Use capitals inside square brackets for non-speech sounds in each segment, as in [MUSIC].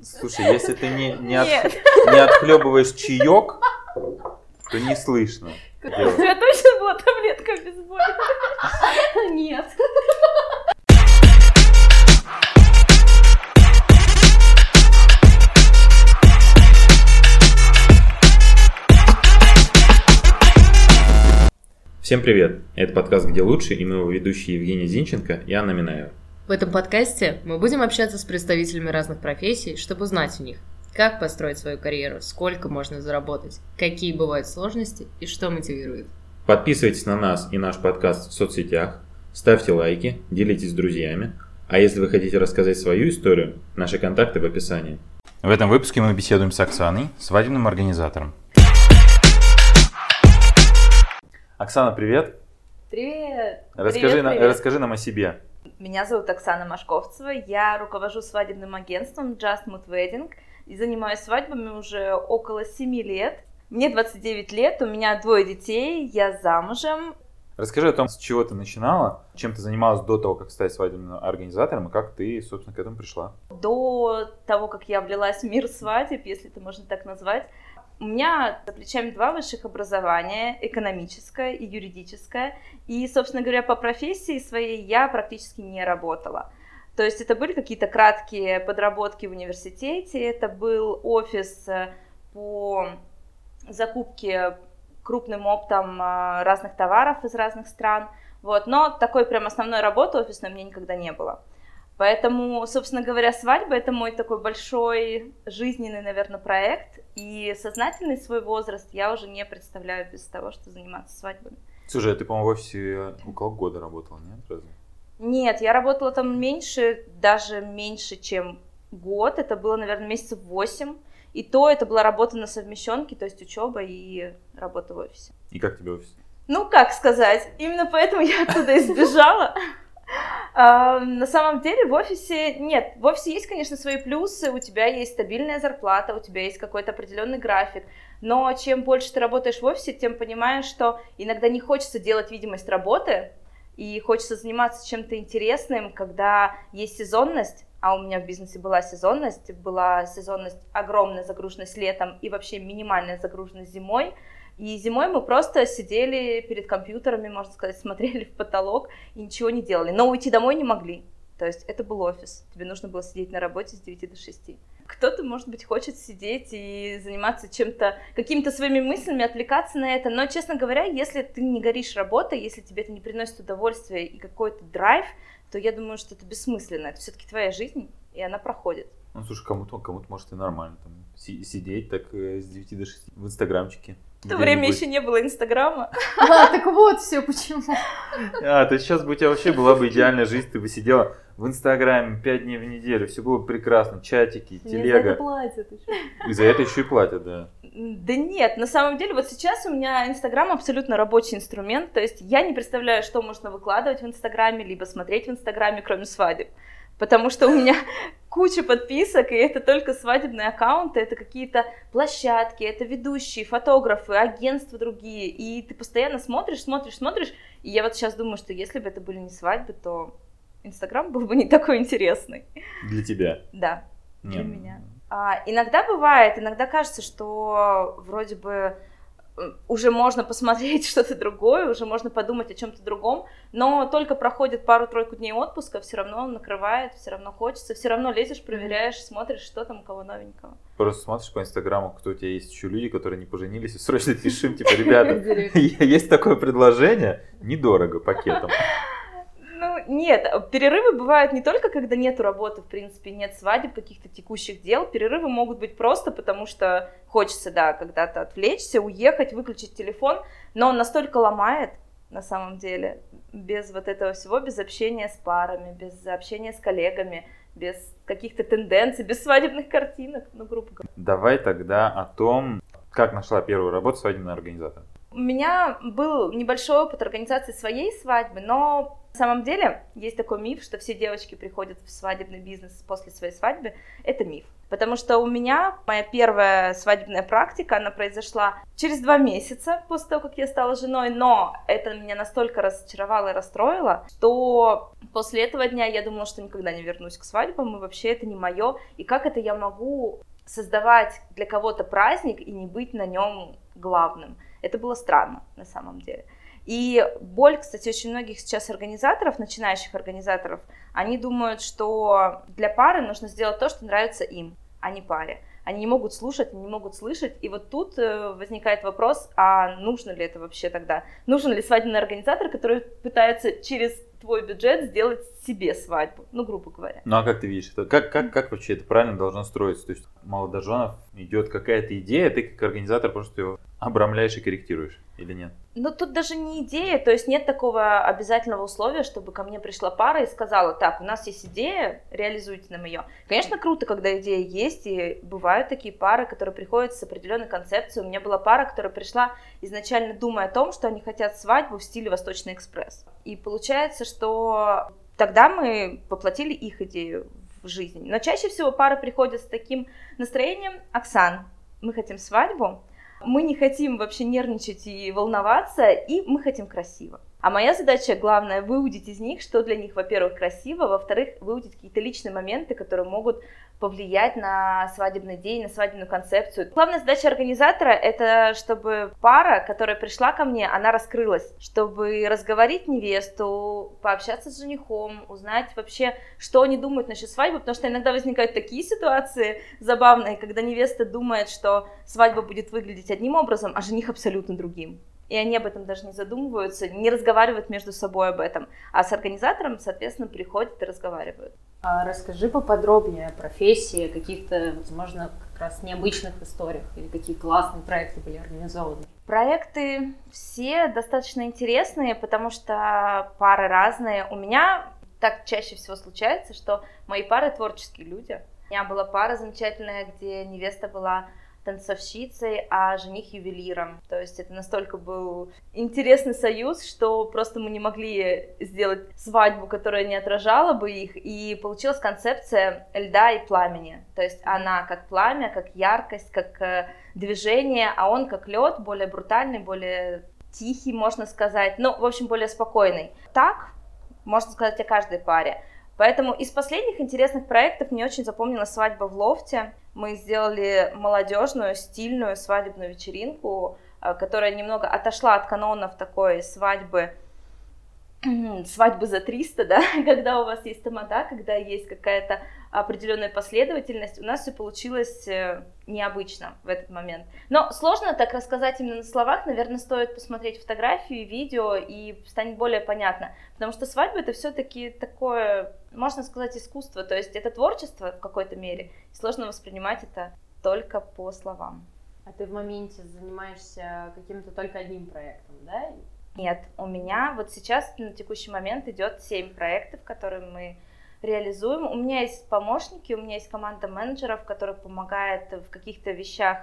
Слушай, если ты не, не, от- не отхлебываешь чаек, то не слышно. У тебя точно была таблетка обезболивающая? Нет. Всем привет! Это подкаст «Где лучше» и мы его ведущие Евгений Зинченко и Анна Минаева. В этом подкасте мы будем общаться с представителями разных профессий, чтобы узнать у них, как построить свою карьеру, сколько можно заработать, какие бывают сложности и что мотивирует. Подписывайтесь на нас и наш подкаст в соцсетях, ставьте лайки, делитесь с друзьями, а если вы хотите рассказать свою историю, наши контакты в описании. В этом выпуске мы беседуем с Оксаной, свадебным организатором. Оксана, привет! Привет! Расскажи, Привет, на- привет. расскажи нам о себе. Меня зовут Оксана Машковцева, я руковожу свадебным агентством Just Mood Wedding и занимаюсь свадьбами уже около 7 лет. Мне 29 лет, у меня двое детей, я замужем. Расскажи о том, с чего ты начинала, чем ты занималась до того, как стать свадебным организатором, и как ты, собственно, к этому пришла. До того, как я влилась в мир свадеб, если это можно так назвать, у меня за плечами два высших образования, экономическое и юридическое. И, собственно говоря, по профессии своей я практически не работала. То есть это были какие-то краткие подработки в университете, это был офис э, по закупке крупным оптом э, разных товаров из разных стран. Вот. Но такой прям основной работы офисной у меня никогда не было. Поэтому, собственно говоря, свадьба это мой такой большой жизненный, наверное, проект. И сознательный свой возраст я уже не представляю без того, что заниматься свадьбами. Слушай, а ты, по-моему, в офисе около года работала, нет? Разве? Нет, я работала там меньше, даже меньше, чем год. Это было, наверное, месяцев восемь. И то это была работа на совмещенке, то есть учеба и работа в офисе. И как тебе офис? Ну, как сказать, именно поэтому я оттуда избежала. На самом деле в офисе нет, в офисе есть, конечно, свои плюсы, у тебя есть стабильная зарплата, у тебя есть какой-то определенный график, но чем больше ты работаешь в офисе, тем понимаешь, что иногда не хочется делать видимость работы, и хочется заниматься чем-то интересным, когда есть сезонность, а у меня в бизнесе была сезонность, была сезонность огромная загруженность летом и вообще минимальная загруженность зимой, и зимой мы просто сидели перед компьютерами, можно сказать, [LAUGHS] смотрели в потолок и ничего не делали. Но уйти домой не могли. То есть это был офис. Тебе нужно было сидеть на работе с 9 до 6. Кто-то, может быть, хочет сидеть и заниматься чем-то, какими-то своими мыслями, отвлекаться на это. Но, честно говоря, если ты не горишь работой, если тебе это не приносит удовольствия и какой-то драйв, то я думаю, что это бессмысленно. Это все-таки твоя жизнь, и она проходит. Ну, слушай, кому-то, кому-то может и нормально там си- сидеть так э, с 9 до 6 в инстаграмчике. В то время еще не было Инстаграма. А, так вот все почему. А, то сейчас бы у тебя вообще была бы идеальная жизнь, ты бы сидела в Инстаграме 5 дней в неделю, все было бы прекрасно, чатики, телега. платят еще. И за это еще и платят, да. Да нет, на самом деле, вот сейчас у меня Инстаграм абсолютно рабочий инструмент, то есть я не представляю, что можно выкладывать в Инстаграме, либо смотреть в Инстаграме, кроме свадеб. Потому что у меня куча подписок, и это только свадебные аккаунты, это какие-то площадки, это ведущие, фотографы, агентства другие, и ты постоянно смотришь, смотришь, смотришь, и я вот сейчас думаю, что если бы это были не свадьбы, то Инстаграм был бы не такой интересный. Для тебя. Да. Для Не, меня. А, иногда бывает, иногда кажется, что вроде бы уже можно посмотреть [LAUGHS] что-то другое, уже можно подумать о чем-то другом, но только проходит пару-тройку дней отпуска, все равно накрывает, все равно хочется, все равно лезешь, проверяешь, смотришь, что там у кого новенького. Просто смотришь по Инстаграму, кто у тебя есть еще люди, которые не поженились, и срочно пишем, типа, [LAUGHS] ребята, [LAUGHS] есть такое предложение, недорого пакетом. Ну, нет, перерывы бывают не только, когда нету работы, в принципе, нет свадеб, каких-то текущих дел. Перерывы могут быть просто потому, что хочется, да, когда-то отвлечься, уехать, выключить телефон, но он настолько ломает, на самом деле, без вот этого всего, без общения с парами, без общения с коллегами, без каких-то тенденций, без свадебных картинок, ну, грубо говоря. Давай тогда о том, как нашла первую работу свадебного организатора. У меня был небольшой опыт организации своей свадьбы, но на самом деле есть такой миф, что все девочки приходят в свадебный бизнес после своей свадьбы. Это миф. Потому что у меня моя первая свадебная практика, она произошла через два месяца после того, как я стала женой, но это меня настолько разочаровало и расстроило, что после этого дня я думала, что никогда не вернусь к свадьбам, и вообще это не мое, и как это я могу создавать для кого-то праздник и не быть на нем главным. Это было странно на самом деле. И боль, кстати, очень многих сейчас организаторов, начинающих организаторов, они думают, что для пары нужно сделать то, что нравится им, а не паре. Они не могут слушать, не могут слышать. И вот тут э, возникает вопрос, а нужно ли это вообще тогда? Нужен ли свадебный организатор, который пытается через твой бюджет сделать себе свадьбу, ну, грубо говоря. Ну, а как ты видишь это? Как, как, как вообще это правильно должно строиться? То есть молодоженов идет какая-то идея, ты как организатор просто ее обрамляешь и корректируешь или нет? Ну, тут даже не идея, то есть нет такого обязательного условия, чтобы ко мне пришла пара и сказала, так, у нас есть идея, реализуйте нам ее. Конечно, круто, когда идея есть, и бывают такие пары, которые приходят с определенной концепцией. У меня была пара, которая пришла изначально думая о том, что они хотят свадьбу в стиле Восточный экспресс. И получается, что тогда мы воплотили их идею в жизнь. Но чаще всего пары приходят с таким настроением, Оксан, мы хотим свадьбу, мы не хотим вообще нервничать и волноваться, и мы хотим красиво. А моя задача главная выудить из них, что для них, во-первых, красиво, во-вторых, выудить какие-то личные моменты, которые могут повлиять на свадебный день, на свадебную концепцию. Главная задача организатора — это чтобы пара, которая пришла ко мне, она раскрылась, чтобы разговорить невесту, пообщаться с женихом, узнать вообще, что они думают насчет свадьбы, потому что иногда возникают такие ситуации забавные, когда невеста думает, что свадьба будет выглядеть одним образом, а жених абсолютно другим и они об этом даже не задумываются, не разговаривают между собой об этом, а с организатором, соответственно, приходят и разговаривают. А расскажи поподробнее о профессии, о каких-то, возможно, как раз необычных историях или какие классные проекты были организованы. Проекты все достаточно интересные, потому что пары разные. У меня так чаще всего случается, что мои пары творческие люди. У меня была пара замечательная, где невеста была танцовщицей, а жених ювелиром. То есть это настолько был интересный союз, что просто мы не могли сделать свадьбу, которая не отражала бы их, и получилась концепция льда и пламени. То есть она как пламя, как яркость, как э, движение, а он как лед, более брутальный, более тихий, можно сказать, ну, в общем, более спокойный. Так, можно сказать о каждой паре. Поэтому из последних интересных проектов мне очень запомнилась свадьба в лофте. Мы сделали молодежную, стильную свадебную вечеринку, э, которая немного отошла от канонов такой свадьбы, свадьбы за 300, да, [LAUGHS] когда у вас есть тамада, когда есть какая-то определенная последовательность, у нас все получилось э, необычно в этот момент. Но сложно так рассказать именно на словах, наверное, стоит посмотреть фотографию, видео, и станет более понятно. Потому что свадьба это все-таки такое, можно сказать, искусство, то есть это творчество в какой-то мере, сложно воспринимать это только по словам. А ты в моменте занимаешься каким-то только одним проектом, да? Нет, у меня вот сейчас на текущий момент идет 7 проектов, которые мы реализуем. У меня есть помощники, у меня есть команда менеджеров, которая помогает в каких-то вещах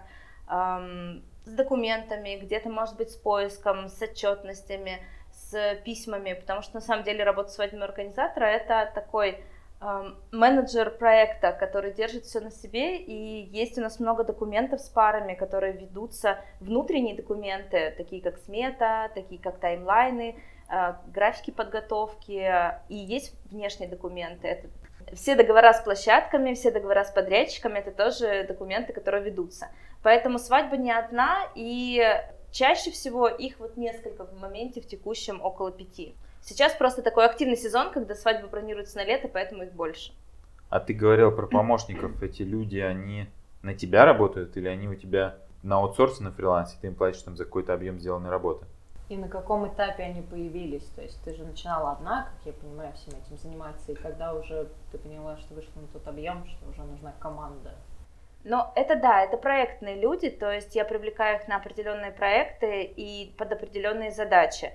эм, с документами, где-то, может быть, с поиском, с отчетностями, с письмами, потому что на самом деле работа свадебного организатора это такой менеджер проекта, который держит все на себе, и есть у нас много документов с парами, которые ведутся, внутренние документы, такие как смета, такие как таймлайны, Э, графики подготовки, и есть внешние документы. Это все договора с площадками, все договора с подрядчиками, это тоже документы, которые ведутся. Поэтому свадьба не одна, и чаще всего их вот несколько в моменте, в текущем около пяти. Сейчас просто такой активный сезон, когда свадьбы бронируются на лето, поэтому их больше. А ты говорил про помощников. Эти люди, они на тебя работают или они у тебя на аутсорсе, на фрилансе? Ты им платишь там за какой-то объем сделанной работы? И на каком этапе они появились? То есть ты же начинала одна, как я понимаю, всем этим заниматься, и когда уже ты поняла, что вышла на тот объем, что уже нужна команда? Но это да, это проектные люди, то есть я привлекаю их на определенные проекты и под определенные задачи.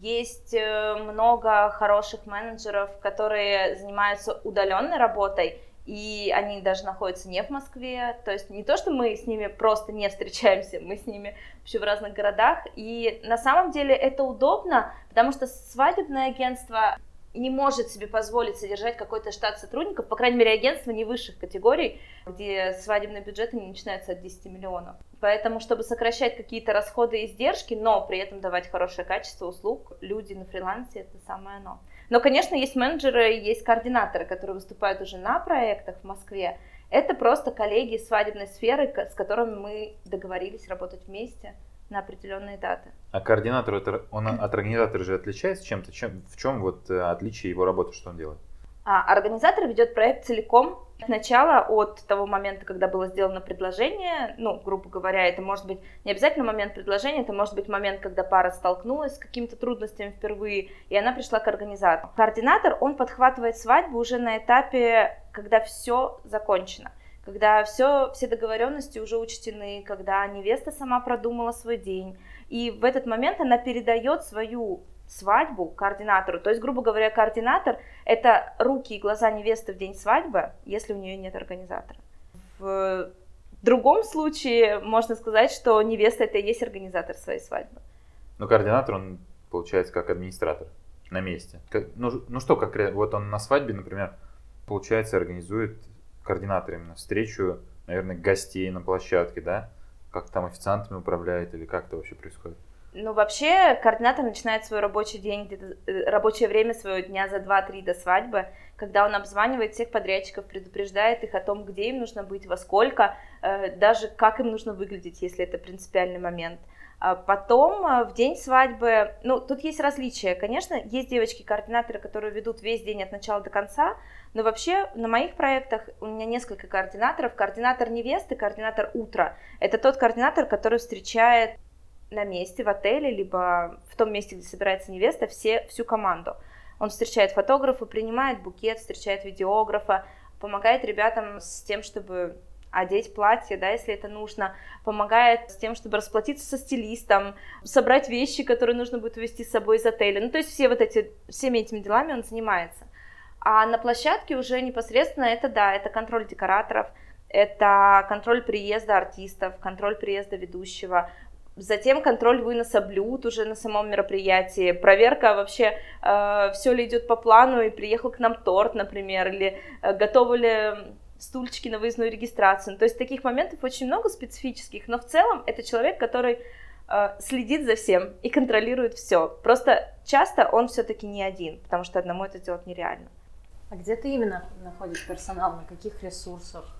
Есть э, много хороших менеджеров, которые занимаются удаленной работой, и они даже находятся не в Москве, то есть не то, что мы с ними просто не встречаемся, мы с ними вообще в разных городах, и на самом деле это удобно, потому что свадебное агентство не может себе позволить содержать какой-то штат сотрудников, по крайней мере, агентство не высших категорий, где свадебные бюджеты не начинаются от 10 миллионов. Поэтому, чтобы сокращать какие-то расходы и издержки, но при этом давать хорошее качество услуг, люди на фрилансе – это самое оно. Но, конечно, есть менеджеры, есть координаторы, которые выступают уже на проектах в Москве. Это просто коллеги свадебной сферы, с которыми мы договорились работать вместе на определенные даты. А координатор, он от организатора же отличается чем-то? Чем, в чем вот э, отличие его работы, что он делает? А, организатор ведет проект целиком, от начала, от того момента, когда было сделано предложение, ну, грубо говоря, это может быть не обязательно момент предложения, это может быть момент, когда пара столкнулась с какими-то трудностями впервые, и она пришла к организатору. Координатор, он подхватывает свадьбу уже на этапе, когда все закончено когда все, все договоренности уже учтены, когда невеста сама продумала свой день. И в этот момент она передает свою свадьбу координатору. То есть, грубо говоря, координатор – это руки и глаза невесты в день свадьбы, если у нее нет организатора. В другом случае можно сказать, что невеста – это и есть организатор своей свадьбы. Но координатор, он получается как администратор на месте. Ну, ну что, как вот он на свадьбе, например, получается, организует координатор именно встречу, наверное, гостей на площадке, да? Как там официантами управляет или как это вообще происходит? Ну, вообще, координатор начинает свой рабочий день, э, рабочее время своего дня за 2-3 до свадьбы, когда он обзванивает всех подрядчиков, предупреждает их о том, где им нужно быть, во сколько, э, даже как им нужно выглядеть, если это принципиальный момент. А потом э, в день свадьбы, ну, тут есть различия. Конечно, есть девочки-координаторы, которые ведут весь день от начала до конца, но вообще на моих проектах у меня несколько координаторов. Координатор невесты, координатор утра. Это тот координатор, который встречает на месте в отеле, либо в том месте, где собирается невеста, все, всю команду. Он встречает фотографа, принимает букет, встречает видеографа, помогает ребятам с тем, чтобы одеть платье, да, если это нужно, помогает с тем, чтобы расплатиться со стилистом, собрать вещи, которые нужно будет увезти с собой из отеля. Ну, то есть все вот эти, всеми этими делами он занимается. А на площадке уже непосредственно это, да, это контроль декораторов, это контроль приезда артистов, контроль приезда ведущего, Затем контроль выноса блюд уже на самом мероприятии, проверка вообще, э, все ли идет по плану и приехал к нам торт, например, или э, готовы ли стульчики на выездную регистрацию. То есть таких моментов очень много специфических, но в целом это человек, который э, следит за всем и контролирует все. Просто часто он все-таки не один, потому что одному это сделать нереально. А где ты именно находишь персонал, на каких ресурсах?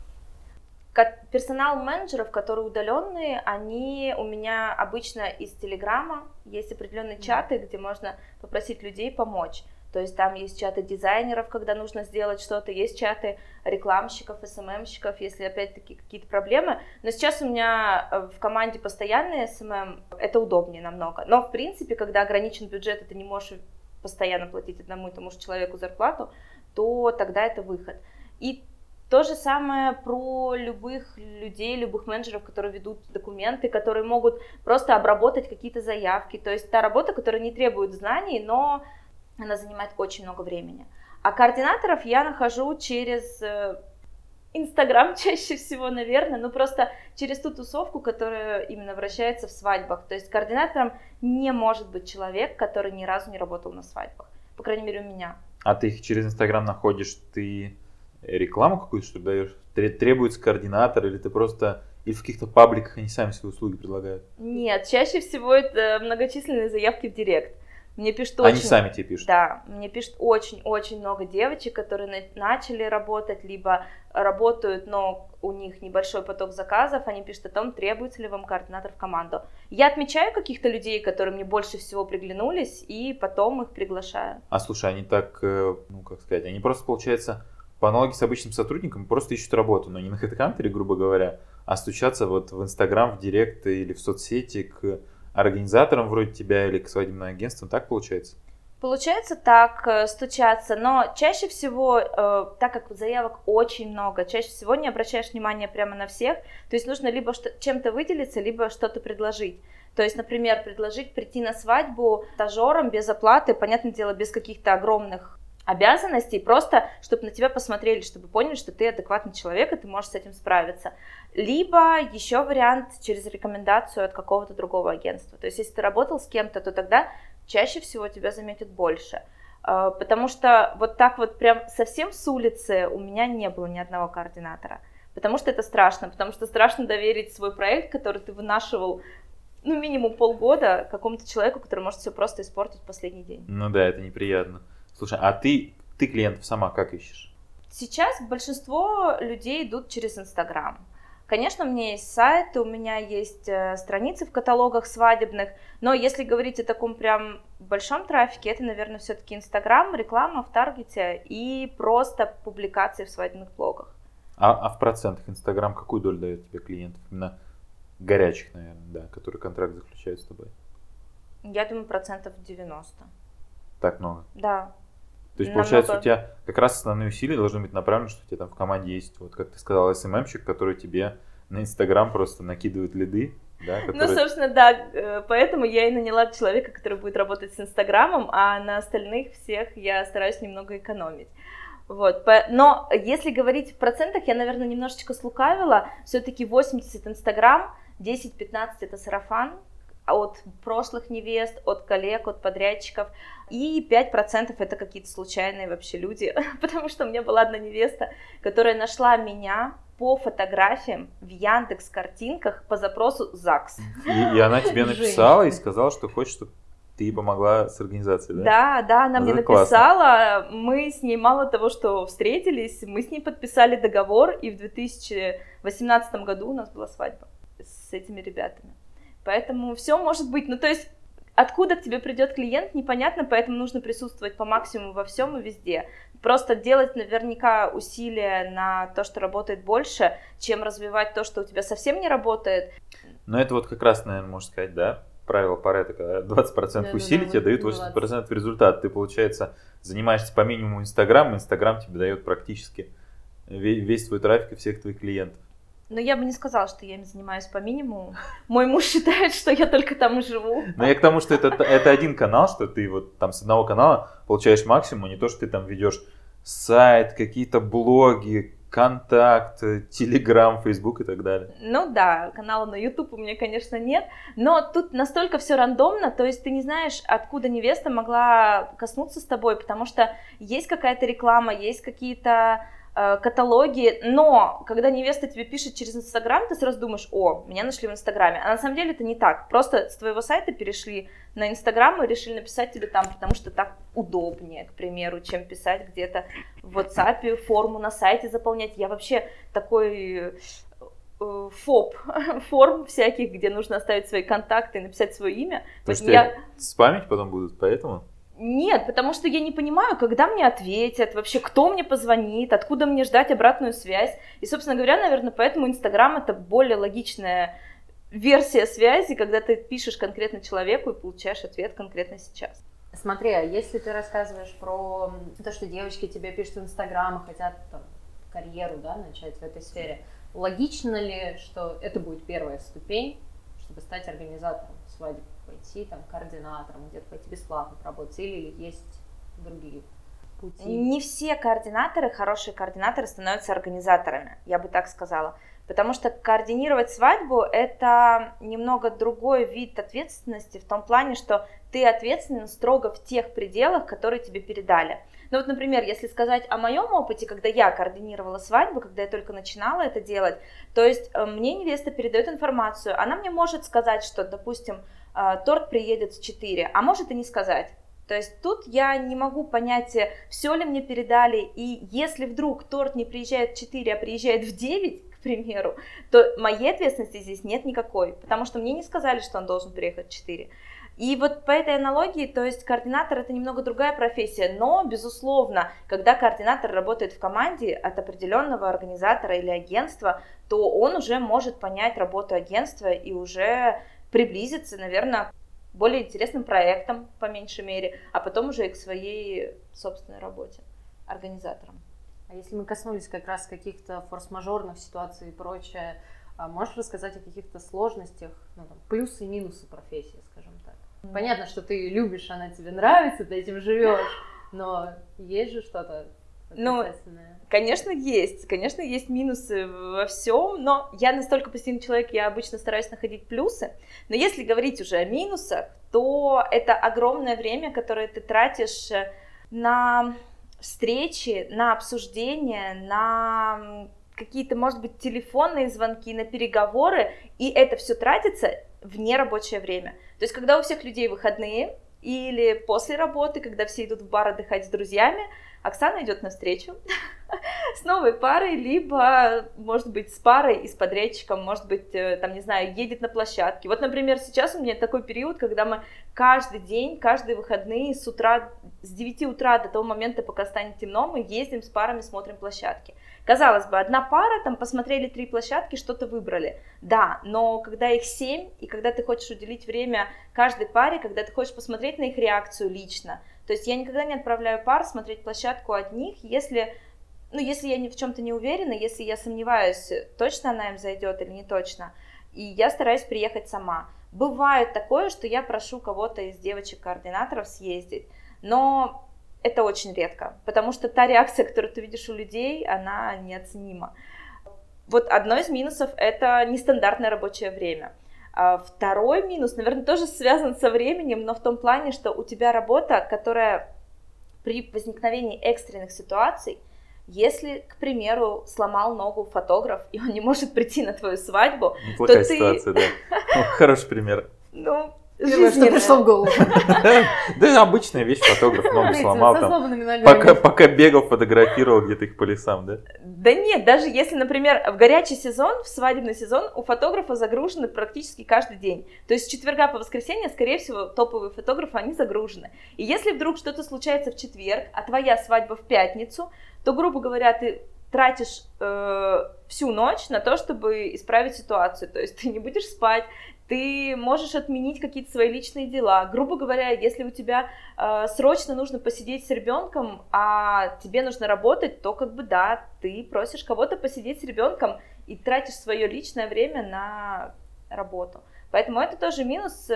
Персонал менеджеров, которые удаленные, они у меня обычно из Телеграма, есть определенные чаты, где можно попросить людей помочь. То есть там есть чаты дизайнеров, когда нужно сделать что-то, есть чаты рекламщиков, СММщиков, если опять-таки какие-то проблемы. Но сейчас у меня э, в команде постоянный СММ, это удобнее намного. Но в принципе, когда ограничен бюджет, и ты не можешь постоянно платить одному и тому же человеку зарплату, то тогда это выход. И то же самое про любых людей, любых менеджеров, которые ведут документы, которые могут просто обработать какие-то заявки. То есть та работа, которая не требует знаний, но она занимает очень много времени. А координаторов я нахожу через э, Инстаграм [LAUGHS] чаще всего, наверное, ну просто через ту тусовку, которая именно вращается в свадьбах. То есть координатором не может быть человек, который ни разу не работал на свадьбах. По крайней мере, у меня. А ты их через Инстаграм находишь, ты рекламу какую-то, что даешь? Требуется координатор или ты просто или в каких-то пабликах они сами свои услуги предлагают? Нет, чаще всего это многочисленные заявки в директ. Мне пишут очень... Они сами тебе пишут? Да, мне пишут очень-очень много девочек, которые начали работать, либо работают, но у них небольшой поток заказов, они пишут о том, требуется ли вам координатор в команду. Я отмечаю каких-то людей, которые мне больше всего приглянулись, и потом их приглашаю. А слушай, они так, э, ну как сказать, они просто, получается, по аналогии с обычным сотрудником просто ищут работу, но не на HeadHunter, грубо говоря, а стучаться вот в Инстаграм, в Директ или в соцсети к организаторам вроде тебя или к свадебным агентствам, так получается? Получается так, э, стучаться, но чаще всего, э, так как заявок очень много, чаще всего не обращаешь внимания прямо на всех, то есть нужно либо чем-то выделиться, либо что-то предложить. То есть, например, предложить прийти на свадьбу стажером без оплаты, понятное дело, без каких-то огромных обязанностей, просто чтобы на тебя посмотрели, чтобы поняли, что ты адекватный человек, и ты можешь с этим справиться. Либо еще вариант через рекомендацию от какого-то другого агентства. То есть, если ты работал с кем-то, то тогда чаще всего тебя заметят больше. А, потому что вот так вот прям совсем с улицы у меня не было ни одного координатора. Потому что это страшно, потому что страшно доверить свой проект, который ты вынашивал ну, минимум полгода какому-то человеку, который может все просто испортить в последний день. Ну да, это неприятно. Слушай, а ты, ты клиентов сама как ищешь? Сейчас большинство людей идут через Инстаграм. Конечно, у меня есть сайт, у меня есть э, страницы в каталогах свадебных, но если говорить о таком прям большом трафике, это, наверное, все-таки Инстаграм, реклама в Таргете и просто публикации в свадебных блогах. А, а в процентах Инстаграм какую долю дает тебе клиентов? Именно горячих, наверное, да, которые контракт заключают с тобой? Я думаю, процентов 90. Так много? Да. То есть, получается, у тебя как раз основные усилия должны быть направлены, что у тебя там в команде есть, вот как ты сказал, СММщик, который тебе на Инстаграм просто накидывает лиды, да, ну, который... Ну, собственно, да, э, поэтому я и наняла человека, который будет работать с Инстаграмом, а на остальных всех я стараюсь немного экономить. Вот, но если говорить в процентах, я, наверное, немножечко слукавила, все-таки 80 Инстаграм, 10-15 это сарафан, от прошлых невест, от коллег, от подрядчиков. И 5% это какие-то случайные вообще люди, [LAUGHS] потому что у меня была одна невеста, которая нашла меня по фотографиям в Яндекс картинках по запросу ЗАГС. И, и она тебе [LAUGHS] написала и сказала, что хочет, чтобы ты ей помогла с организацией, да? Да, да, она ну, мне написала. Классно. Мы с ней мало того, что встретились, мы с ней подписали договор, и в 2018 году у нас была свадьба с этими ребятами. Поэтому все может быть. Ну, то есть, откуда к тебе придет клиент, непонятно, поэтому нужно присутствовать по максимуму во всем и везде. Просто делать наверняка усилия на то, что работает больше, чем развивать то, что у тебя совсем не работает. Но это вот как раз, наверное, можно сказать, да, правило Паретта, когда 20% да, усилий да, тебе дают 80% результат. Ты, получается, занимаешься по минимуму Инстаграм, Инстаграм тебе дает практически весь твой трафик и всех твоих клиентов. Но я бы не сказала, что я им занимаюсь по минимуму. Мой муж считает, что я только там и живу. Но я к тому, что это, это один канал, что ты вот там с одного канала получаешь максимум, а не то, что ты там ведешь сайт, какие-то блоги, контакт, Телеграм, Фейсбук и так далее. Ну да, канала на YouTube у меня, конечно, нет, но тут настолько все рандомно, то есть ты не знаешь, откуда невеста могла коснуться с тобой, потому что есть какая-то реклама, есть какие-то каталоги, но когда невеста тебе пишет через Инстаграм, ты сразу думаешь, о, меня нашли в Инстаграме. А на самом деле это не так. Просто с твоего сайта перешли на Инстаграм и решили написать тебе там, потому что так удобнее, к примеру, чем писать где-то в WhatsApp, форму на сайте заполнять. Я вообще такой э, фоп, [LAUGHS] форм всяких, где нужно оставить свои контакты и написать свое имя. Потому что я... спамить потом будут, поэтому? Нет, потому что я не понимаю, когда мне ответят, вообще кто мне позвонит, откуда мне ждать обратную связь. И, собственно говоря, наверное, поэтому Инстаграм это более логичная версия связи, когда ты пишешь конкретно человеку и получаешь ответ конкретно сейчас. Смотри, а если ты рассказываешь про то, что девочки тебе пишут в Инстаграм и хотят там, карьеру да, начать в этой сфере, логично ли, что это будет первая ступень, чтобы стать организатором свадеб? Пойти там координатором, где-то пойти бесплатно поработать, или есть другие пути? Не все координаторы, хорошие координаторы становятся организаторами, я бы так сказала. Потому что координировать свадьбу – это немного другой вид ответственности в том плане, что ты ответственен строго в тех пределах, которые тебе передали. Ну вот, например, если сказать о моем опыте, когда я координировала свадьбу, когда я только начинала это делать, то есть э, мне невеста передает информацию, она мне может сказать, что, допустим, э, торт приедет в 4, а может и не сказать. То есть тут я не могу понять, э, все ли мне передали, и если вдруг торт не приезжает в 4, а приезжает в 9, к примеру, то моей ответственности здесь нет никакой, потому что мне не сказали, что он должен приехать в 4. И вот по этой аналогии, то есть координатор это немного другая профессия, но, безусловно, когда координатор работает в команде от определенного организатора или агентства, то он уже может понять работу агентства и уже приблизиться, наверное, более интересным проектам, по меньшей мере, а потом уже и к своей собственной работе организатором. А если мы коснулись как раз каких-то форс-мажорных ситуаций и прочее, а можешь рассказать о каких-то сложностях, ну, там, плюсы и минусы профессии, скажем так? Понятно, что ты любишь, она тебе нравится, ты этим живешь. Но есть же что-то ну, конечно, есть. Конечно, есть минусы во всем, но я настолько позитивный человек, я обычно стараюсь находить плюсы. Но если говорить уже о минусах, то это огромное время, которое ты тратишь э, на встречи, на обсуждения, на какие-то, может быть, телефонные звонки, на переговоры, и это все тратится в нерабочее время. То есть, когда у всех людей выходные или после работы, когда все идут в бар отдыхать с друзьями, Оксана идет навстречу с новой парой, либо, может быть, с парой и с подрядчиком, может быть, э, там, не знаю, едет на площадке. Вот, например, сейчас у меня такой период, когда мы каждый день, каждые выходные с утра, с 9 утра до того момента, пока станет темно, мы ездим с парами, смотрим площадки. Казалось бы, одна пара, там посмотрели три площадки, что-то выбрали. Да, но когда их семь, и когда ты хочешь уделить время каждой паре, когда ты хочешь посмотреть на их реакцию лично, то есть я никогда не отправляю пар смотреть площадку одних, если, ну, если я ни в чем-то не уверена, если я сомневаюсь, точно она им зайдет или не точно, и я стараюсь приехать сама. Бывает такое, что я прошу кого-то из девочек-координаторов съездить, но это очень редко, потому что та реакция, которую ты видишь у людей, она неоценима. Вот одно из минусов – это нестандартное рабочее время – а второй минус, наверное, тоже связан со временем, но в том плане, что у тебя работа, которая при возникновении экстренных ситуаций, если, к примеру, сломал ногу фотограф, и он не может прийти на твою свадьбу, Плохая то ситуация, ты... да. [LAUGHS] Хороший пример. Ну, Первое, что пришло в голову. [LAUGHS] Да, обычная вещь, фотограф ногу сломал там. Пока бегал, фотографировал где-то их по лесам, да? Да нет, даже если, например, в горячий сезон, в свадебный сезон у фотографа загружены практически каждый день. То есть с четверга по воскресенье, скорее всего, топовые фотографы, они загружены. И если вдруг что-то случается в четверг, а твоя свадьба в пятницу, то, грубо говоря, ты тратишь э, всю ночь на то, чтобы исправить ситуацию. То есть ты не будешь спать, ты можешь отменить какие-то свои личные дела. Грубо говоря, если у тебя э, срочно нужно посидеть с ребенком, а тебе нужно работать, то как бы да, ты просишь кого-то посидеть с ребенком и тратишь свое личное время на работу. Поэтому это тоже минус.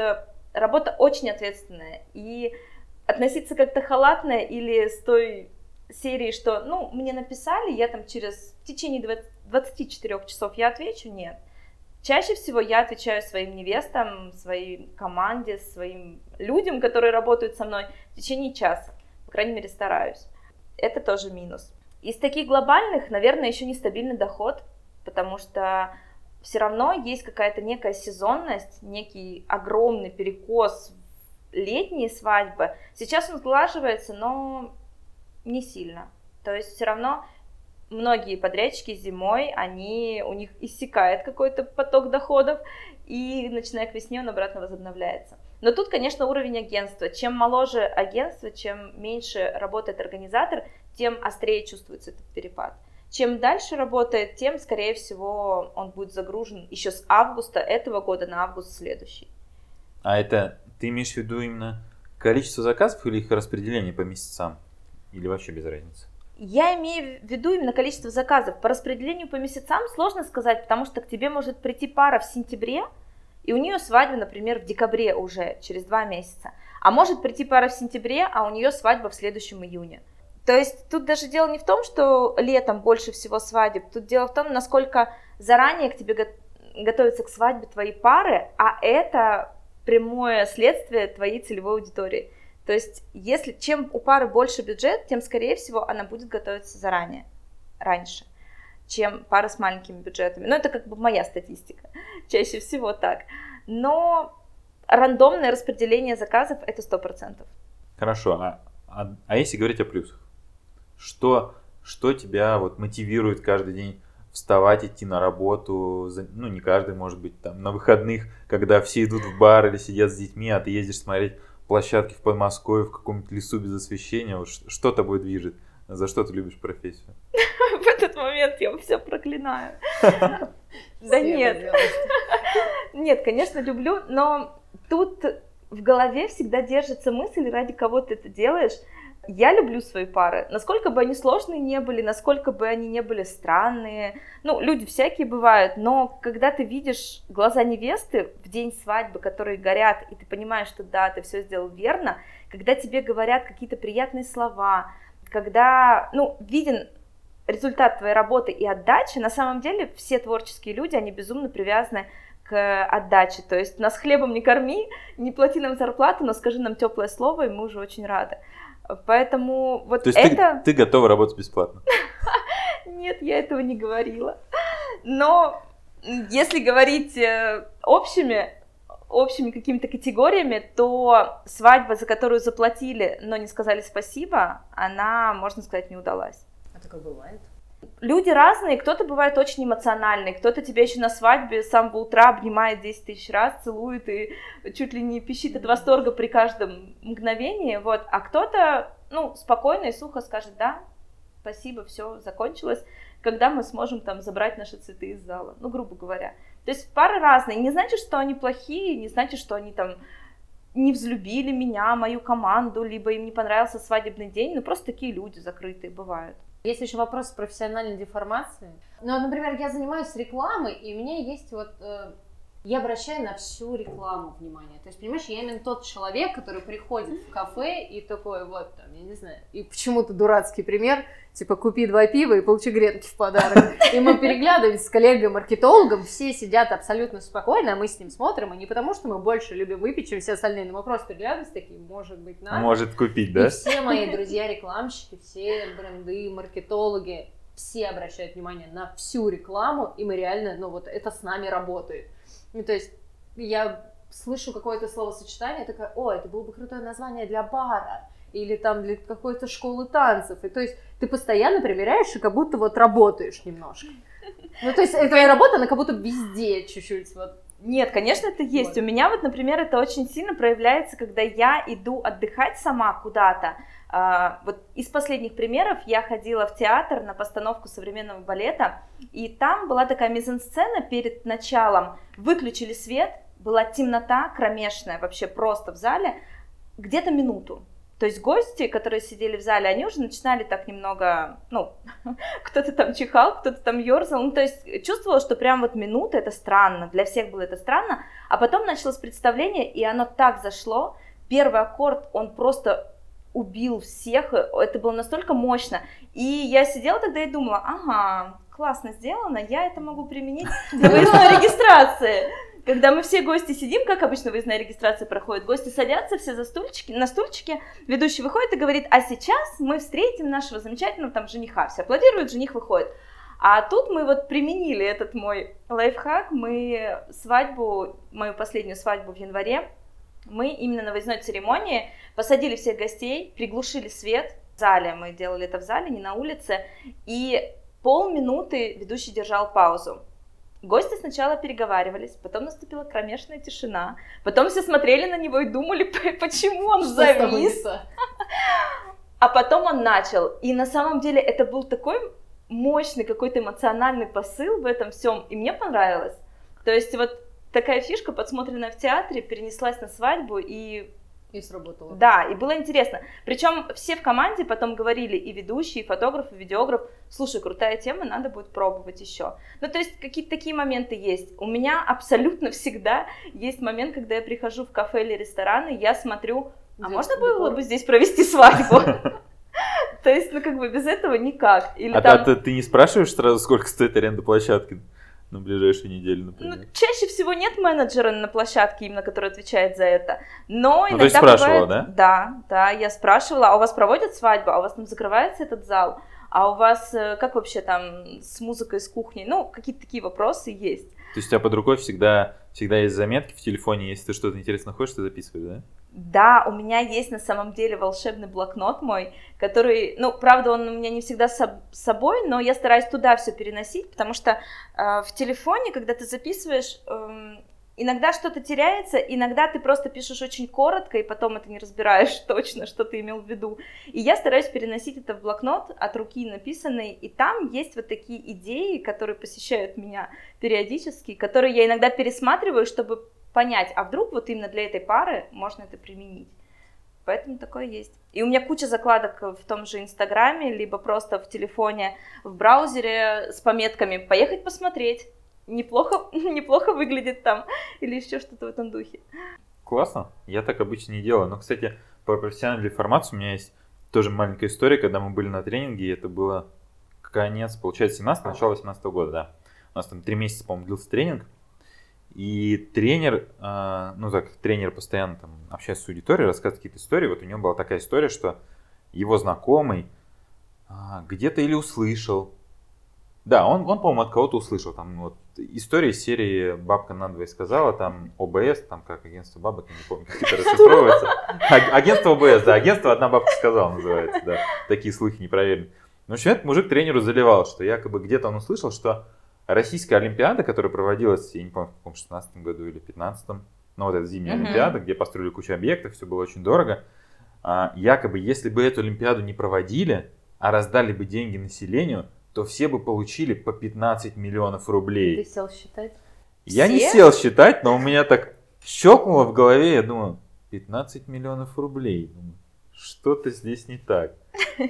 Работа очень ответственная. И относиться как-то халатно или с той серии, что, ну, мне написали, я там через в течение 20, 24 часов я отвечу, нет. Чаще всего я отвечаю своим невестам, своей команде, своим людям, которые работают со мной в течение часа. По крайней мере, стараюсь. Это тоже минус. Из таких глобальных, наверное, еще нестабильный доход, потому что все равно есть какая-то некая сезонность, некий огромный перекос в летние свадьбы. Сейчас он сглаживается, но не сильно. То есть все равно многие подрядчики зимой, они, у них иссякает какой-то поток доходов, и начиная к весне он обратно возобновляется. Но тут, конечно, уровень агентства. Чем моложе агентство, чем меньше работает организатор, тем острее чувствуется этот перепад. Чем дальше работает, тем, скорее всего, он будет загружен еще с августа этого года на август следующий. А это ты имеешь в виду именно количество заказов или их распределение по месяцам? Или вообще без разницы? Я имею в виду именно количество заказов. По распределению по месяцам сложно сказать, потому что к тебе может прийти пара в сентябре, и у нее свадьба, например, в декабре уже, через два месяца. А может прийти пара в сентябре, а у нее свадьба в следующем июне. То есть тут даже дело не в том, что летом больше всего свадеб, тут дело в том, насколько заранее к тебе готовятся к свадьбе твои пары, а это прямое следствие твоей целевой аудитории. То есть, если чем у пары больше бюджет, тем, скорее всего, она будет готовиться заранее, раньше, чем пара с маленькими бюджетами. Ну, это как бы моя статистика. [LAUGHS] Чаще всего так. Но рандомное распределение заказов – это 100%. Хорошо. А, а, а если говорить о плюсах? Что, что тебя вот мотивирует каждый день вставать, идти на работу, ну не каждый, может быть, там на выходных, когда все идут в бар или сидят с детьми, а ты ездишь смотреть площадке в Подмосковье, в каком-нибудь лесу без освещения, вот что тобой движет? За что ты любишь профессию? [LAUGHS] В этот момент я все проклинаю. [LAUGHS] Да нет. [LAUGHS] Нет, конечно, люблю, но тут в голове всегда держится мысль, ради кого ты это делаешь. Я люблю свои пары. Насколько бы они сложные не были, насколько бы они не были странные. Ну, люди всякие бывают, но когда ты видишь глаза невесты в день свадьбы, которые горят, и ты понимаешь, что да, ты все сделал верно, когда тебе говорят какие-то приятные слова, когда, ну, виден результат твоей работы и отдачи, на самом деле все творческие люди, они безумно привязаны к отдаче. То есть нас хлебом не корми, не плати нам зарплату, но скажи нам теплое слово, и мы уже очень рады. Поэтому вот То есть это... ты, ты готова работать бесплатно? [LAUGHS] Нет, я этого не говорила. Но если говорить э, общими, общими какими-то категориями, то свадьба, за которую заплатили, но не сказали спасибо, она, можно сказать, не удалась. А такое бывает? Люди разные, кто-то бывает очень эмоциональный, кто-то тебя еще на свадьбе с самого утра обнимает 10 тысяч раз, целует и чуть ли не пищит от восторга при каждом мгновении, вот, а кто-то, ну, спокойно и сухо скажет, да, спасибо, все, закончилось, когда мы сможем там забрать наши цветы из зала, ну, грубо говоря. То есть пары разные, не значит, что они плохие, не значит, что они там не взлюбили меня, мою команду, либо им не понравился свадебный день, ну, просто такие люди закрытые бывают. Есть еще вопрос профессиональной деформации. Ну, например, я занимаюсь рекламой, и у меня есть вот... Э, я обращаю на всю рекламу внимание. То есть, понимаешь, я именно тот человек, который приходит в кафе и такой вот, там, я не знаю, и почему-то дурацкий пример, типа, купи два пива и получи гренки в подарок. И мы переглядываемся с коллегой-маркетологом, все сидят абсолютно спокойно, а мы с ним смотрим, и не потому, что мы больше любим выпить, чем все остальные, но мы просто переглядываемся такие, может быть, надо. Может купить, да? И все мои друзья-рекламщики, все бренды, маркетологи, все обращают внимание на всю рекламу, и мы реально, ну вот это с нами работает. Ну, то есть я слышу какое-то словосочетание, такая, о, это было бы крутое название для бара, или там для какой-то школы танцев. И то есть ты постоянно примеряешь и как будто вот работаешь немножко. Ну, то есть твоя работа, она как будто везде чуть-чуть вот нет, конечно, это есть. Вот. У меня вот, например, это очень сильно проявляется, когда я иду отдыхать сама куда-то. А, вот из последних примеров я ходила в театр на постановку современного балета, и там была такая мизансцена перед началом. Выключили свет, была темнота кромешная вообще просто в зале, где-то минуту. То есть гости, которые сидели в зале, они уже начинали так немного, ну, [LAUGHS] кто-то там чихал, кто-то там ерзал, ну, то есть чувствовала, что прям вот минута, это странно, для всех было это странно, а потом началось представление, и оно так зашло, первый аккорд, он просто убил всех, это было настолько мощно, и я сидела тогда и думала, ага, классно сделано, я это могу применить для выездной регистрации. Когда мы все гости сидим, как обычно выездная регистрация проходит, гости садятся все за стульчики, на стульчике, ведущий выходит и говорит, а сейчас мы встретим нашего замечательного там жениха. Все аплодируют, жених выходит. А тут мы вот применили этот мой лайфхак, мы свадьбу, мою последнюю свадьбу в январе, мы именно на выездной церемонии посадили всех гостей, приглушили свет в зале, мы делали это в зале, не на улице, и полминуты ведущий держал паузу. Гости сначала переговаривались, потом наступила кромешная тишина, потом все смотрели на него и думали, [LAUGHS] почему он Что завис. А потом он начал. И на самом деле это был такой мощный какой-то эмоциональный посыл в этом всем, и мне понравилось. То есть вот такая фишка, подсмотренная в театре, перенеслась на свадьбу, и и сработало. Да, и было интересно. Причем все в команде потом говорили, и ведущий, и фотограф, и видеограф, слушай, крутая тема, надо будет пробовать еще. Ну, то есть какие-то такие моменты есть. У меня абсолютно всегда есть момент, когда я прихожу в кафе или ресторан, и я смотрю, а можно было бы здесь провести свадьбу? [LAUGHS] То есть, ну, как бы без этого никак. А ты не спрашиваешь сразу, сколько стоит аренда площадки? На ближайшую неделю, например? Ну, чаще всего нет менеджера на площадке, именно который отвечает за это. Но ну, иногда то есть спрашивала, бывает... да? Да, да, я спрашивала, а у вас проводят свадьбу, а у вас там закрывается этот зал? А у вас э, как вообще там с музыкой, с кухней? Ну, какие-то такие вопросы есть. То есть у тебя под рукой всегда, всегда есть заметки в телефоне, если ты что-то интересно хочешь, ты записываешь, да? Да, у меня есть на самом деле волшебный блокнот мой, который, ну, правда, он у меня не всегда с собой, но я стараюсь туда все переносить, потому что э, в телефоне, когда ты записываешь, э, иногда что-то теряется, иногда ты просто пишешь очень коротко, и потом это не разбираешь [LAUGHS] точно, что ты имел в виду. И я стараюсь переносить это в блокнот от руки написанный, и там есть вот такие идеи, которые посещают меня периодически, которые я иногда пересматриваю, чтобы понять, а вдруг вот именно для этой пары можно это применить. Поэтому такое есть. И у меня куча закладок в том же Инстаграме, либо просто в телефоне, в браузере с пометками «поехать посмотреть», неплохо, [LAUGHS] неплохо выглядит там, или еще что-то в этом духе. Классно. Я так обычно не делаю. Но, кстати, про профессиональную формацию у меня есть тоже маленькая история, когда мы были на тренинге, и это было конец, получается, 17 начало 18 года, да. У нас там три месяца, по-моему, длился тренинг. И тренер, э, ну так, тренер постоянно там общается с аудиторией, рассказывает какие-то истории. Вот у него была такая история, что его знакомый э, где-то или услышал, да, он, он по-моему, от кого-то услышал. Там вот история из серии «Бабка надвое сказала», там ОБС, там как агентство бабок, я не помню, как это расшифровывается. Агентство ОБС, да, агентство «Одна бабка сказала» называется, да. Такие слухи непроверенные. Ну, в общем, этот мужик тренеру заливал, что якобы где-то он услышал, что Российская Олимпиада, которая проводилась, я не помню, в каком 16 году или 15 ну вот эта зимняя mm-hmm. Олимпиада, где построили кучу объектов, все было очень дорого. А, якобы, если бы эту Олимпиаду не проводили, а раздали бы деньги населению, то все бы получили по 15 миллионов рублей. Ты сел считать? Я все? не сел считать, но у меня так щелкнуло в голове, я думаю, 15 миллионов рублей. Что-то здесь не так.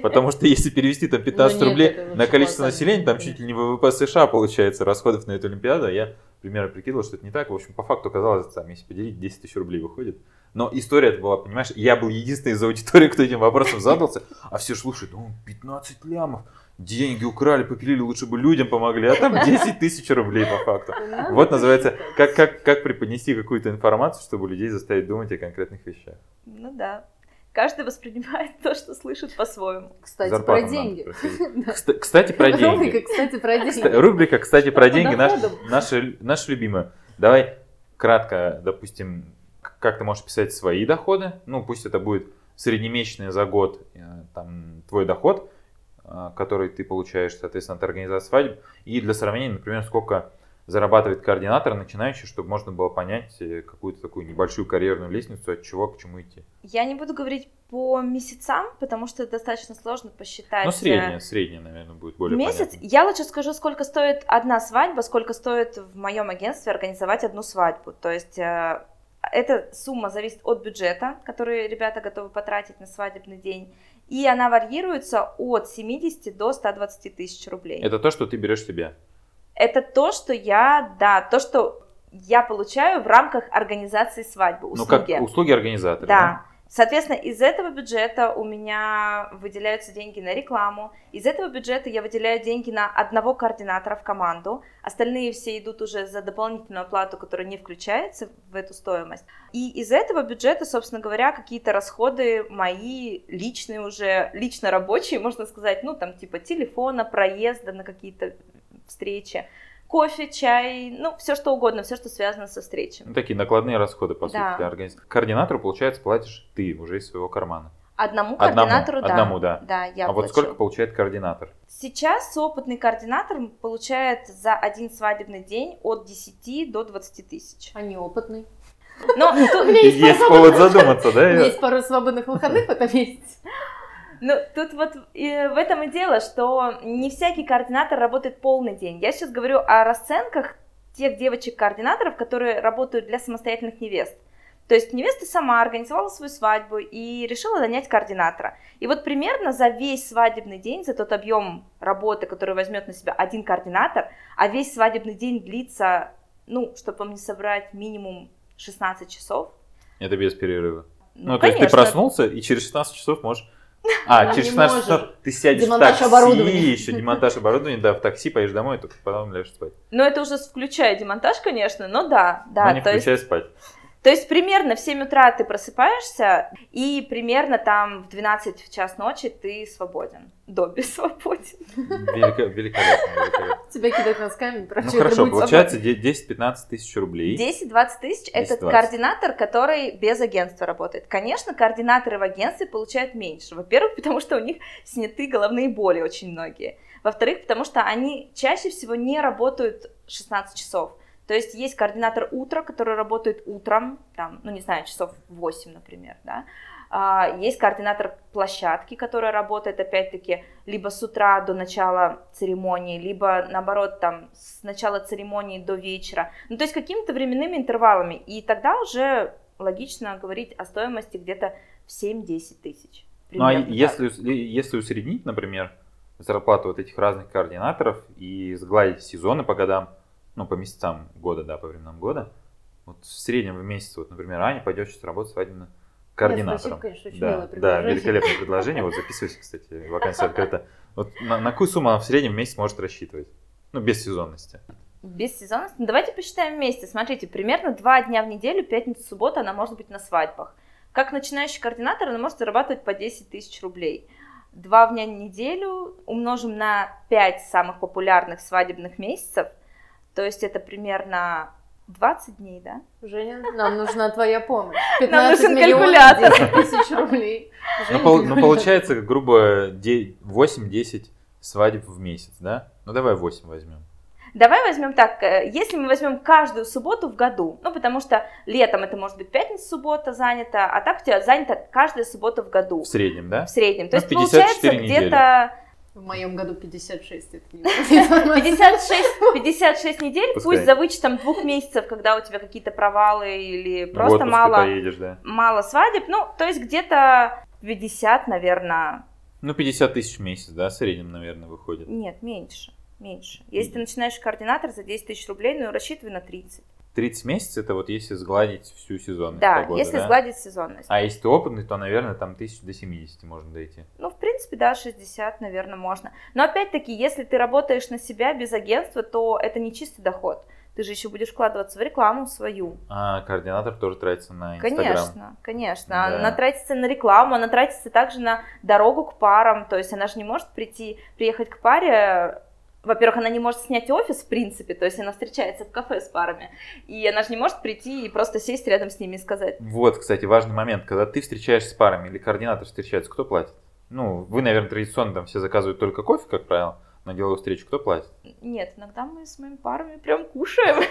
Потому что если перевести там 15 ну, нет, рублей на количество населения, там чуть ли не ВВП США получается расходов на эту Олимпиаду. Я примерно прикидывал, что это не так. В общем, по факту оказалось, там, если поделить, 10 тысяч рублей выходит. Но история это была, понимаешь, я был единственный из аудитории, кто этим вопросом задался, а все слушают, ну, 15 лямов, деньги украли, попилили, лучше бы людям помогли, а там 10 тысяч рублей по факту. Ну, вот называется, как, как, как преподнести какую-то информацию, чтобы людей заставить думать о конкретных вещах. Ну да. Каждый воспринимает [LAUGHS] то, что слышит по-своему. Кстати, Зарплату [LAUGHS] про деньги. Кстати, про деньги. Рубрика, кстати, про деньги. Рубрика, кстати, про деньги. Наша, любимая. Давай кратко, допустим, как ты можешь писать свои доходы. Ну, пусть это будет среднемесячный за год э, там, твой доход, э, который ты получаешь, соответственно, от организации свадеб. И для сравнения, например, сколько зарабатывает координатор начинающий, чтобы можно было понять э, какую-то такую небольшую карьерную лестницу, от чего к чему идти. Я не буду говорить по месяцам, потому что это достаточно сложно посчитать. Ну, средняя, средняя, наверное, будет более Месяц? Понятно. Я лучше скажу, сколько стоит одна свадьба, сколько стоит в моем агентстве организовать одну свадьбу. То есть э, эта сумма зависит от бюджета, который ребята готовы потратить на свадебный день. И она варьируется от 70 до 120 тысяч рублей. Это то, что ты берешь себе? Это то, что я, да, то, что я получаю в рамках организации свадьбы, услуги. Ну, как услуги организатора, да. да? Соответственно, из этого бюджета у меня выделяются деньги на рекламу, из этого бюджета я выделяю деньги на одного координатора в команду, остальные все идут уже за дополнительную оплату, которая не включается в эту стоимость. И из этого бюджета, собственно говоря, какие-то расходы мои личные уже, лично рабочие, можно сказать, ну там типа телефона, проезда на какие-то встречи, кофе, чай, ну, все что угодно, все, что связано со встречей. Ну, такие накладные расходы, по да. сути, для организации. Координатору, получается, платишь ты уже из своего кармана. Одному координатору, одному, да. Одному, да. Да, я А плачу. вот сколько получает координатор? Сейчас опытный координатор получает за один свадебный день от 10 до 20 тысяч. А неопытный? Но есть, [LAUGHS] есть повод задуматься, да? Есть пару свободных выходных в этом месяце. Ну, тут вот и в этом и дело, что не всякий координатор работает полный день. Я сейчас говорю о расценках тех девочек-координаторов, которые работают для самостоятельных невест. То есть невеста сама организовала свою свадьбу и решила нанять координатора. И вот примерно за весь свадебный день, за тот объем работы, который возьмет на себя один координатор, а весь свадебный день длится, ну, чтобы вам не собрать минимум 16 часов. Это без перерыва. Ну, ну то есть ты проснулся и через 16 часов можешь а, через 16 часов ты сядешь демонтаж в такси, еще демонтаж оборудования, да, в такси, поедешь домой, только потом ляжешь спать. Ну, это уже включая демонтаж, конечно, но да, да. Но не включая есть... спать. То есть примерно в 7 утра ты просыпаешься, и примерно там в 12 в час ночи ты свободен. Добби свободен. Велико, великолепно, великолепно. Тебя кидают носками, Ну хорошо, получается 10-15 тысяч рублей. 10-20 тысяч – это координатор, который без агентства работает. Конечно, координаторы в агентстве получают меньше. Во-первых, потому что у них сняты головные боли очень многие. Во-вторых, потому что они чаще всего не работают 16 часов. То есть есть координатор утра, который работает утром, там, ну не знаю, часов 8, например, да. А, есть координатор площадки, который работает, опять-таки, либо с утра до начала церемонии, либо, наоборот, там, с начала церемонии до вечера. Ну, то есть какими-то временными интервалами. И тогда уже логично говорить о стоимости где-то в 7-10 тысяч. Ну, а если, если усреднить, например, зарплату вот этих разных координаторов и сгладить сезоны по годам, ну, по месяцам года, да, по временам года, вот в среднем в месяц, вот, например, Аня пойдет сейчас работать свадебным координатором. спасибо, конечно, очень да, да, великолепное предложение. Вот записывайся, кстати, вакансия открыта. Вот на, на какую сумму она в среднем в месяц может рассчитывать? Ну, без сезонности. Без сезонности? Ну, давайте посчитаем вместе. Смотрите, примерно два дня в неделю, пятница, суббота, она может быть на свадьбах. Как начинающий координатор, она может зарабатывать по 10 тысяч рублей. Два дня в неделю умножим на 5 самых популярных свадебных месяцев, то есть это примерно 20 дней, да? Женя, нам нужна твоя помощь. Нам 15 нужен миллионов калькулятор. 10 тысяч рублей. Ну, Женя, пол- ну, получается, грубо, де- 8-10 свадеб в месяц, да? Ну, давай 8 возьмем. Давай возьмем так, э, если мы возьмем каждую субботу в году, ну потому что летом это может быть пятница, суббота занята, а так у тебя занята каждая суббота в году В среднем, да? в среднем. То Ну, есть 54 получается недели. где-то В моем году 56, это не информация. 56, 56 недель, Пускай. пусть за вычетом двух месяцев, когда у тебя какие-то провалы или просто мало, поедешь, да? мало свадеб, ну то есть где-то 50, наверное, Ну, 50 тысяч в месяц, да, в среднем, наверное, выходит. нет, меньше, меньше. Если ты начинаешь координатор за 10 тысяч рублей, ну рассчитывай на 30. 30 месяцев, это вот если сгладить всю сезонность Да, погоды, если да? сгладить сезонность. А если ты опытный, то, наверное, там тысяч до 70 можно дойти. Ну, в принципе, да, 60, наверное, можно. Но опять-таки, если ты работаешь на себя без агентства, то это не чистый доход. Ты же еще будешь вкладываться в рекламу свою. А координатор тоже тратится на Инстаграм. Конечно, конечно. Да. Она тратится на рекламу, она тратится также на дорогу к парам. То есть она же не может прийти, приехать к паре. Во-первых, она не может снять офис, в принципе, то есть она встречается в кафе с парами. И она же не может прийти и просто сесть рядом с ними и сказать, Вот, кстати, важный момент. Когда ты встречаешься с парами или координатор встречается, кто платит? Ну, вы, наверное, традиционно там все заказывают только кофе, как правило, на деловую встречу. Кто платит? нет, иногда мы с моими парами прям кушаем. [LAUGHS]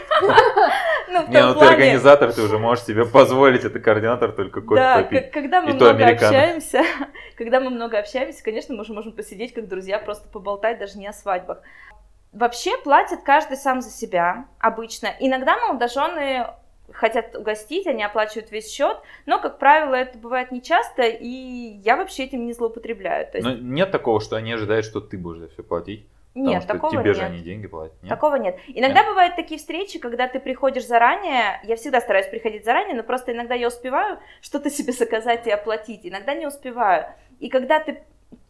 Ну, Не, ну ты организатор, ты уже можешь себе позволить, это координатор только кофе Да, попить. когда мы много общаемся, [LAUGHS] когда мы много общаемся, конечно, мы уже можем посидеть как друзья, просто поболтать, даже не о свадьбах. Вообще платит каждый сам за себя обычно. Иногда молодожены хотят угостить, они оплачивают весь счет, но, как правило, это бывает нечасто, и я вообще этим не злоупотребляю. То есть, Но нет такого, что они ожидают, что ты будешь за все платить. нет, потому что такого тебе нет. же они деньги платят. Нет? Такого нет. Иногда бывают такие встречи, когда ты приходишь заранее. Я всегда стараюсь приходить заранее, но просто иногда я успеваю что-то себе заказать и оплатить, иногда не успеваю. И когда ты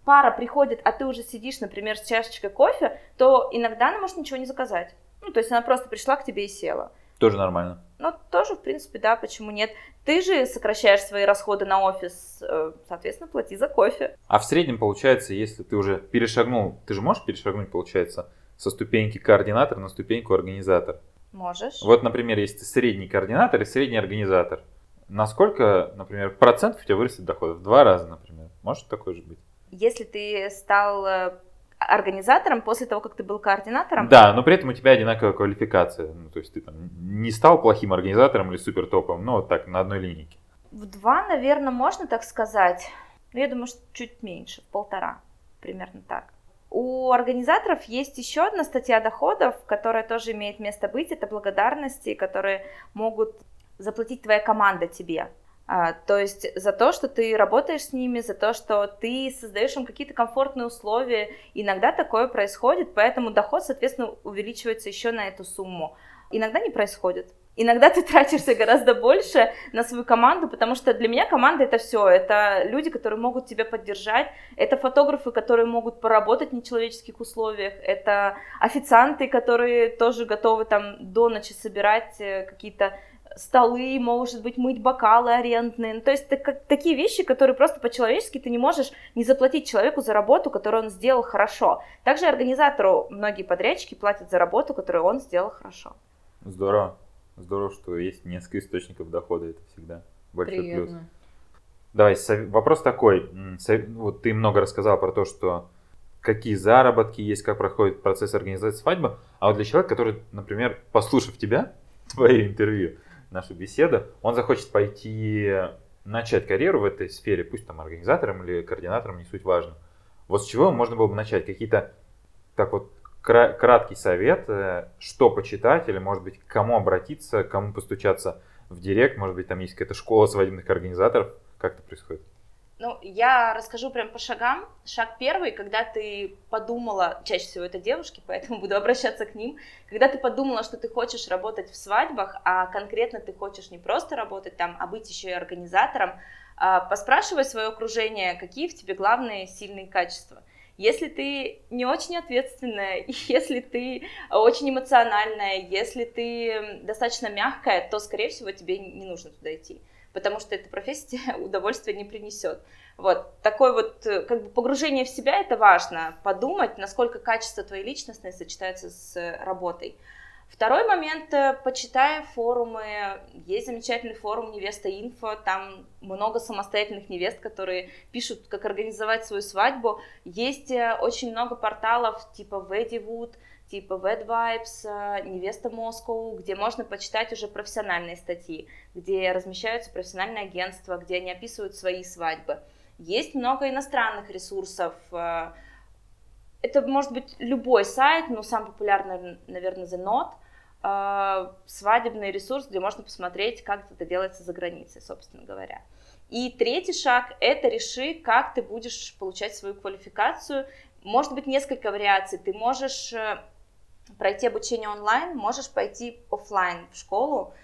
пара приходит, а ты уже сидишь, например, с чашечкой кофе, то иногда она может ничего не заказать. Ну, то есть она просто пришла к тебе и села. Тоже нормально. Ну, тоже, в принципе, да, почему нет. Ты же сокращаешь свои расходы на офис, э, соответственно, плати за кофе. А в среднем получается, если ты уже перешагнул, ты же можешь перешагнуть, получается, со ступеньки координатор на ступеньку организатор. Можешь. Вот, например, если ты средний координатор и средний организатор, насколько, например, процентов у тебя вырастет доход? В два раза, например. Может такое же быть? Если ты стал э, организатором после того, как ты был координатором, Да, но при этом у тебя одинаковая квалификация. Ну, то есть ты там не стал плохим организатором или супер топом, но вот так, на одной линейке. В два, наверное, можно так сказать. Но я думаю, что чуть меньше, в полтора, примерно так. У организаторов есть еще одна статья доходов, которая тоже имеет место быть. Это благодарности, которые могут заплатить твоя команда тебе. А, то есть за то, что ты работаешь с ними, за то, что ты создаешь им какие-то комфортные условия. Иногда такое происходит, поэтому доход, соответственно, увеличивается еще на эту сумму. Иногда не происходит. Иногда ты [LAUGHS] тратишься гораздо больше на свою команду, потому что для меня команда это все. Это люди, которые могут тебя поддержать, это фотографы, которые могут поработать в нечеловеческих условиях, это официанты, которые тоже готовы там до ночи собирать э, какие-то столы, может быть, мыть бокалы арендные. Ну, то есть это как- такие вещи, которые просто по-человечески ты не можешь не заплатить человеку за работу, которую он сделал хорошо. Также организатору многие подрядчики платят за работу, которую он сделал хорошо. Здорово. Здорово, что есть несколько источников дохода, это всегда большой плюс. Приятно. Давай, сов- вопрос такой. Вот ты много рассказал про то, что какие заработки есть, как проходит процесс организации свадьбы. А вот для человека, который, например, послушав тебя, [LAUGHS] твое интервью, нашу беседу, он захочет пойти начать карьеру в этой сфере, пусть там организатором или координатором, не суть важно. Вот с чего можно было бы начать? Какие-то так вот кра- краткий совет, э, что почитать или, может быть, к кому обратиться, кому постучаться в директ, может быть, там есть какая-то школа свадебных организаторов. Как это происходит? Ну, я расскажу прям по шагам. Шаг первый, когда ты подумала, чаще всего это девушки, [LAUGHS] поэтому буду обращаться к ним, когда ты подумала, что ты хочешь работать в свадьбах, а конкретно ты хочешь не просто работать там, а быть еще и организатором, а, поспрашивай свое окружение, какие в тебе главные сильные качества. Если ты не очень ответственная, [LAUGHS] если ты очень эмоциональная, если ты достаточно мягкая, то, скорее всего, тебе не нужно туда идти потому что эта профессия [LAUGHS] удовольствия не принесет. Вот, такое вот э, как бы погружение в себя, это важно, подумать, насколько качество твоей личностной сочетается с работой. Второй момент, э, почитай форумы, есть замечательный форум Невеста Инфо, там много самостоятельных невест, которые пишут, как организовать свою свадьбу. Есть э, очень много порталов типа Ведивуд, типа Wet Vibes, э, Невеста Москву, где можно почитать уже профессиональные статьи, где размещаются профессиональные агентства, где они описывают свои свадьбы. Есть много иностранных ресурсов. Э, это может быть любой сайт, но самый популярный, наверное, The Note, э, свадебный ресурс, где можно посмотреть, как это делается за границей, собственно говоря. И третий шаг – это реши, как ты будешь получать свою квалификацию. Может быть, несколько вариаций. Ты можешь пройти обучение онлайн, можешь пойти офлайн в школу,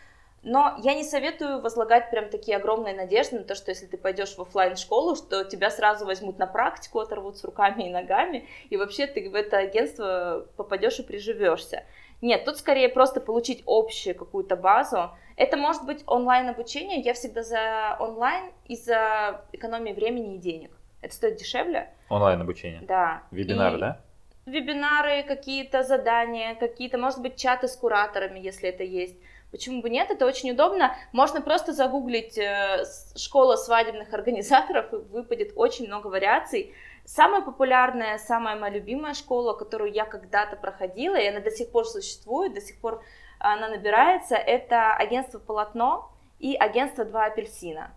но я не советую возлагать прям такие огромные надежды на то, что если ты пойдешь в офлайн школу, что тебя сразу возьмут на практику, оторвут с руками и ногами, и вообще ты в это агентство попадешь и приживешься. Нет, тут скорее просто получить общую какую-то базу. Это может быть онлайн обучение. Я всегда за онлайн из-за экономии времени и денег. Это стоит дешевле. Онлайн обучение. Да. Вебинар, и... да? Вебинары, какие-то задания, какие-то, может быть, чаты с кураторами, если это есть. Почему бы нет? Это очень удобно. Можно просто загуглить э, школа свадебных организаторов, и выпадет очень много вариаций. Самая популярная, самая моя любимая школа, которую я когда-то проходила, и она до сих пор существует, до сих пор она набирается, это агентство «Полотно» и агентство «Два апельсина».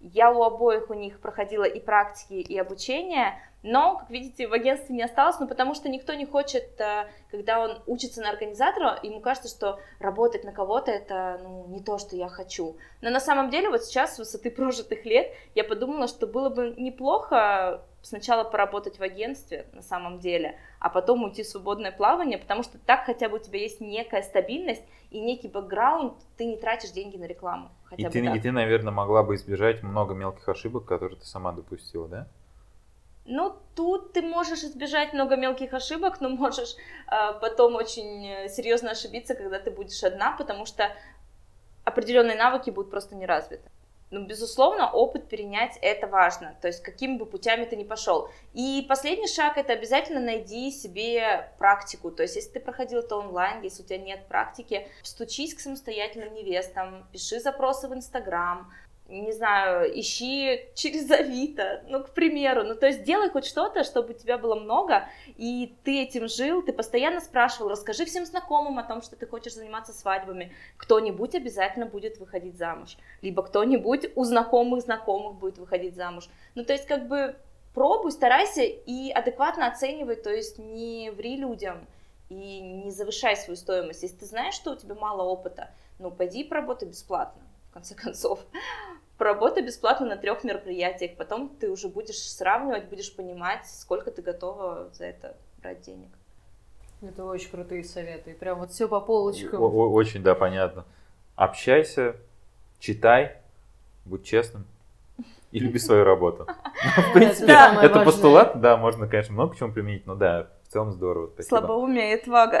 Я у обоих у них проходила и практики, и обучение, но, как видите, в агентстве не осталось, ну, потому что никто не хочет, э, когда он учится на организатора, ему кажется, что работать на кого-то это, ну, не то, что я хочу. Но на самом деле, вот сейчас, с высоты прожитых лет, я подумала, что было бы неплохо сначала поработать в агентстве, на самом деле, а потом уйти в свободное плавание, потому что так хотя бы у тебя есть некая стабильность и некий бэкграунд, ты не тратишь деньги на рекламу. Хотя и, бы ты, так. и ты, наверное, могла бы избежать много мелких ошибок, которые ты сама допустила, да? Ну, тут ты можешь избежать много мелких ошибок, но можешь э, потом очень э, серьезно ошибиться, когда ты будешь одна, потому что определенные навыки будут просто не развиты. Ну, безусловно, опыт перенять это важно, то есть какими бы путями ты ни пошел. И последний шаг это обязательно найди себе практику, то есть если ты проходил это онлайн, если у тебя нет практики, стучись к самостоятельным невестам, пиши запросы в Инстаграм, не знаю, ищи через Авито, ну, к примеру, ну, то есть делай хоть что-то, чтобы у тебя было много, и ты этим жил, ты постоянно спрашивал, расскажи всем знакомым о том, что ты хочешь заниматься свадьбами, кто-нибудь обязательно будет выходить замуж, либо кто-нибудь у знакомых знакомых будет выходить замуж, ну, то есть как бы пробуй, старайся и адекватно оценивай, то есть не ври людям, и не завышай свою стоимость. Если ты знаешь, что у тебя мало опыта, ну, пойди поработай бесплатно в конце [LAUGHS] концов. Поработай бесплатно на трех мероприятиях, потом ты уже будешь сравнивать, будешь понимать, сколько ты готова за это брать денег. Это очень крутые советы. Прям вот все по полочкам. Очень, да, понятно. Общайся, читай, будь честным и люби [LAUGHS] свою работу. [LAUGHS] В принципе, это постулат, да, можно, конечно, много к чему применить, но да, в целом здорово. Слабоумие и отвага.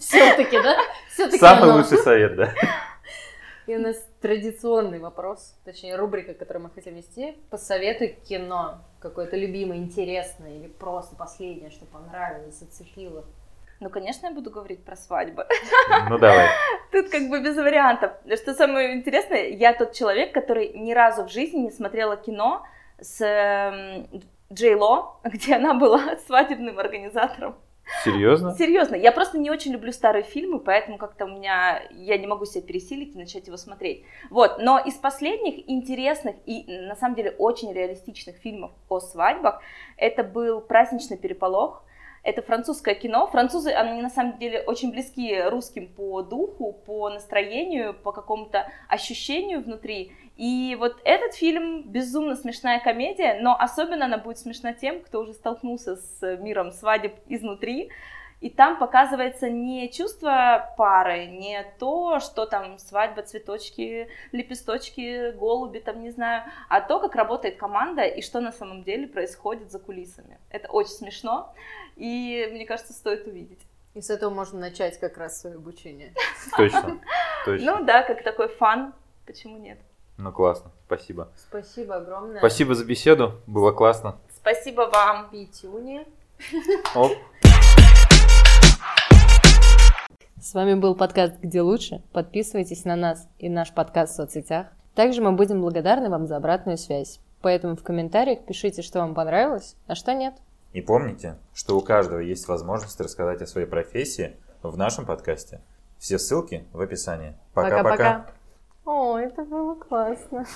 Все-таки, да? Самый лучший совет, да. И у нас традиционный вопрос, точнее рубрика, которую мы хотим вести. Посоветуй кино, какое-то любимое, интересное или просто последнее, что понравилось, зацепило. Ну, конечно, я буду говорить про свадьбы. Ну, давай. [LAUGHS] Тут как бы без вариантов. Что самое интересное, я тот человек, который ни разу в жизни не смотрела кино с эм, Джей Ло, [LAUGHS] где она была [LAUGHS] свадебным организатором. Серьезно? Серьезно. Я просто не очень люблю старые фильмы, поэтому как-то у меня... Я не могу себя пересилить и начать его смотреть. Вот. Но из последних интересных и, на самом деле, очень реалистичных фильмов о свадьбах это был «Праздничный переполох». Это французское кино. Французы, они на самом деле очень близки русским по духу, по настроению, по какому-то ощущению внутри. И вот этот фильм безумно смешная комедия, но особенно она будет смешна тем, кто уже столкнулся с миром свадеб изнутри. И там показывается не чувство пары, не то, что там свадьба, цветочки, лепесточки, голуби, там не знаю, а то, как работает команда и что на самом деле происходит за кулисами. Это очень смешно, и мне кажется, стоит увидеть. И с этого можно начать как раз свое обучение. Точно, [LAUGHS] точно. Ну да, как такой фан, почему нет? Ну классно, спасибо. Спасибо огромное. Спасибо за беседу, было классно. Спасибо вам. Пятюни. Оп. С вами был подкаст «Где лучше?». Подписывайтесь на нас и наш подкаст в соцсетях. Также мы будем благодарны вам за обратную связь. Поэтому в комментариях пишите, что вам понравилось, а что нет. И помните, что у каждого есть возможность рассказать о своей профессии в нашем подкасте. Все ссылки в описании. Пока-пока. О, это было классно.